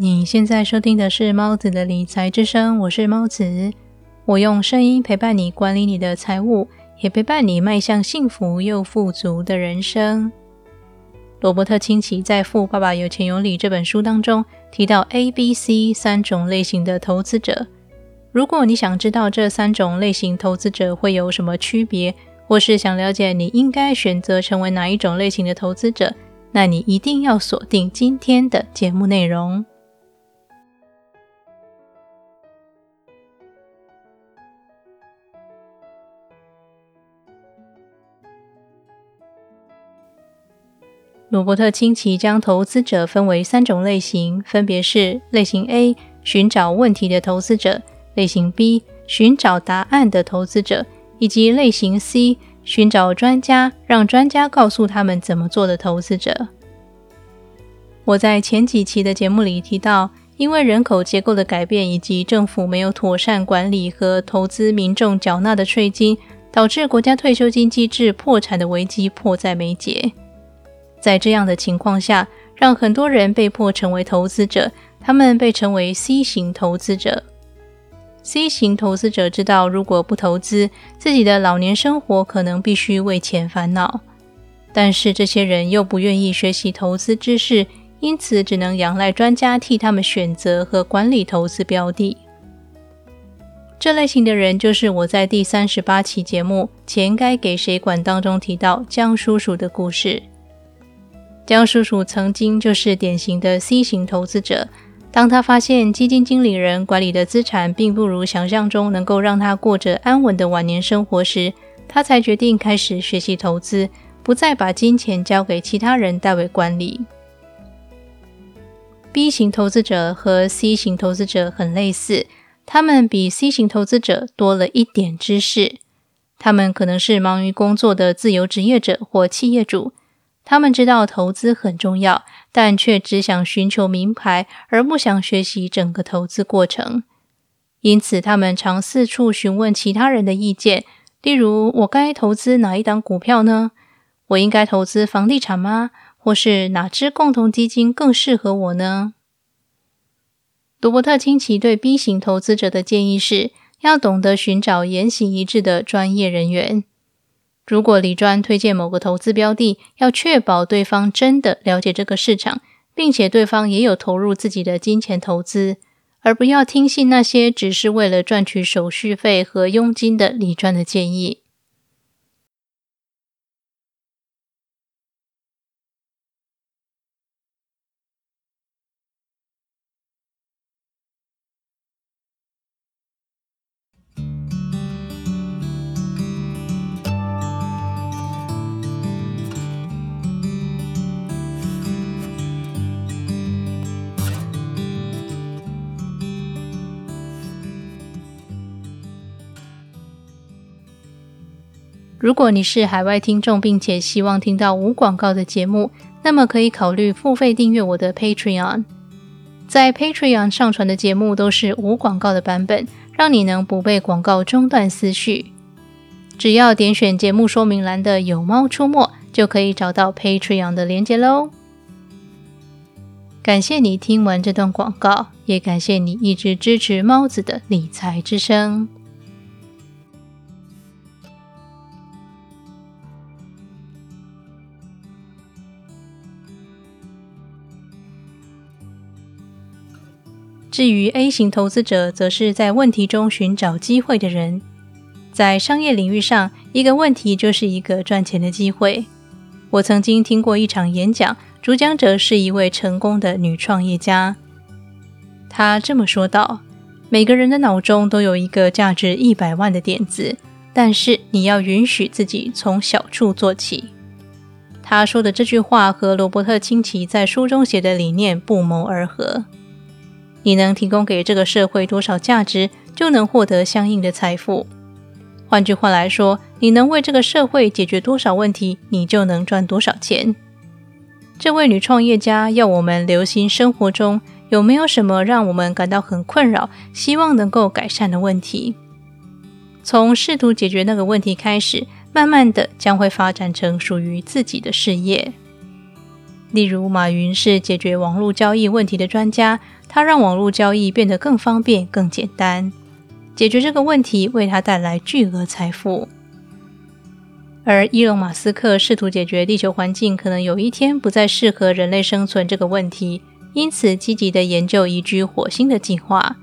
你现在收听的是猫子的理财之声，我是猫子，我用声音陪伴你管理你的财务，也陪伴你迈向幸福又富足的人生。罗伯特清崎在《富爸爸有钱有理》这本书当中提到 A、B、C 三种类型的投资者。如果你想知道这三种类型投资者会有什么区别，或是想了解你应该选择成为哪一种类型的投资者，那你一定要锁定今天的节目内容。罗伯特清崎将投资者分为三种类型，分别是类型 A 寻找问题的投资者，类型 B 寻找答案的投资者，以及类型 C 寻找专家，让专家告诉他们怎么做的投资者。我在前几期的节目里提到，因为人口结构的改变以及政府没有妥善管理和投资民众缴纳的税金，导致国家退休金机制破产的危机迫在眉睫。在这样的情况下，让很多人被迫成为投资者。他们被称为 C 型投资者。C 型投资者知道，如果不投资，自己的老年生活可能必须为钱烦恼。但是这些人又不愿意学习投资知识，因此只能仰赖专家替他们选择和管理投资标的。这类型的人就是我在第三十八期节目《钱该给谁管》当中提到江叔叔的故事。江叔叔曾经就是典型的 C 型投资者。当他发现基金经理人管理的资产并不如想象中能够让他过着安稳的晚年生活时，他才决定开始学习投资，不再把金钱交给其他人代为管理。B 型投资者和 C 型投资者很类似，他们比 C 型投资者多了一点知识。他们可能是忙于工作的自由职业者或企业主。他们知道投资很重要，但却只想寻求名牌，而不想学习整个投资过程。因此，他们常四处询问其他人的意见，例如：“我该投资哪一档股票呢？我应该投资房地产吗？或是哪支共同基金更适合我呢？”罗伯特清崎对 B 型投资者的建议是要懂得寻找言行一致的专业人员。如果李专推荐某个投资标的，要确保对方真的了解这个市场，并且对方也有投入自己的金钱投资，而不要听信那些只是为了赚取手续费和佣金的李专的建议。如果你是海外听众，并且希望听到无广告的节目，那么可以考虑付费订阅我的 Patreon。在 Patreon 上传的节目都是无广告的版本，让你能不被广告中断思绪。只要点选节目说明栏的“有猫出没”，就可以找到 Patreon 的连接喽。感谢你听完这段广告，也感谢你一直支持猫子的理财之声。至于 A 型投资者，则是在问题中寻找机会的人。在商业领域上，一个问题就是一个赚钱的机会。我曾经听过一场演讲，主讲者是一位成功的女创业家。她这么说道：“每个人的脑中都有一个价值一百万的点子，但是你要允许自己从小处做起。”她说的这句话和罗伯特清崎在书中写的理念不谋而合。你能提供给这个社会多少价值，就能获得相应的财富。换句话来说，你能为这个社会解决多少问题，你就能赚多少钱。这位女创业家要我们留心生活中有没有什么让我们感到很困扰、希望能够改善的问题。从试图解决那个问题开始，慢慢的将会发展成属于自己的事业。例如，马云是解决网络交易问题的专家，他让网络交易变得更方便、更简单，解决这个问题为他带来巨额财富。而伊隆·马斯克试图解决地球环境可能有一天不再适合人类生存这个问题，因此积极的研究移居火星的计划。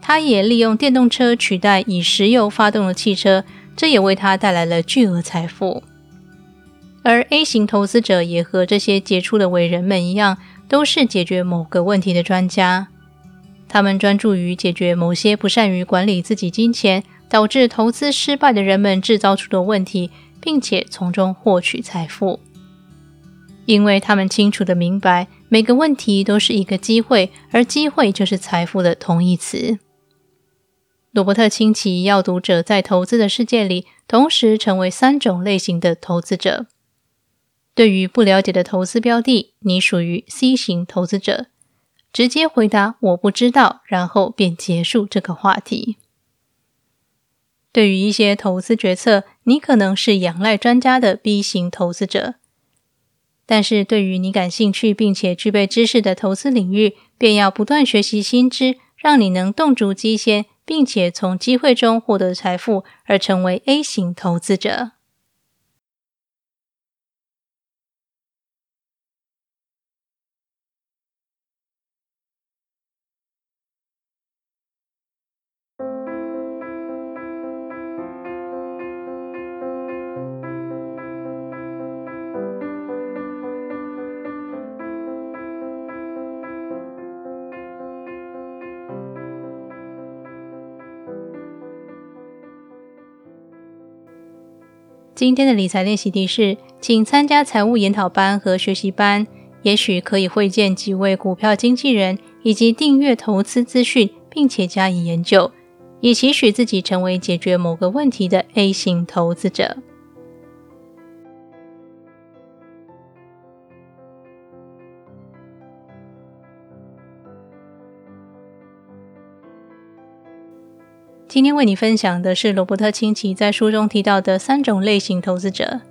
他也利用电动车取代以石油发动的汽车，这也为他带来了巨额财富。而 A 型投资者也和这些杰出的伟人们一样，都是解决某个问题的专家。他们专注于解决某些不善于管理自己金钱，导致投资失败的人们制造出的问题。并且从中获取财富，因为他们清楚的明白每个问题都是一个机会，而机会就是财富的同义词。罗伯特清崎要读者在投资的世界里同时成为三种类型的投资者。对于不了解的投资标的，你属于 C 型投资者，直接回答我不知道，然后便结束这个话题。对于一些投资决策，你可能是仰赖专家的 B 型投资者；但是对于你感兴趣并且具备知识的投资领域，便要不断学习新知，让你能洞烛机先，并且从机会中获得财富，而成为 A 型投资者。今天的理财练习题是，请参加财务研讨班和学习班，也许可以会见几位股票经纪人，以及订阅投资资讯，并且加以研究，以期许自己成为解决某个问题的 A 型投资者。今天为你分享的是罗伯特清崎在书中提到的三种类型投资者，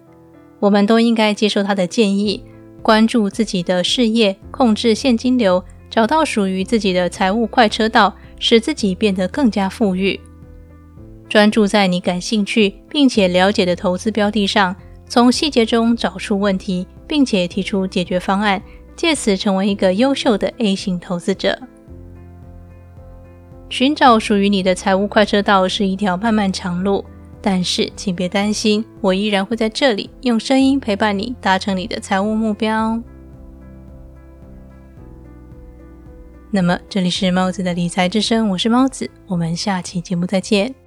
我们都应该接受他的建议，关注自己的事业，控制现金流，找到属于自己的财务快车道，使自己变得更加富裕。专注在你感兴趣并且了解的投资标的上，从细节中找出问题，并且提出解决方案，借此成为一个优秀的 A 型投资者。寻找属于你的财务快车道是一条漫漫长路，但是请别担心，我依然会在这里用声音陪伴你，达成你的财务目标。那么，这里是猫子的理财之声，我是猫子，我们下期节目再见。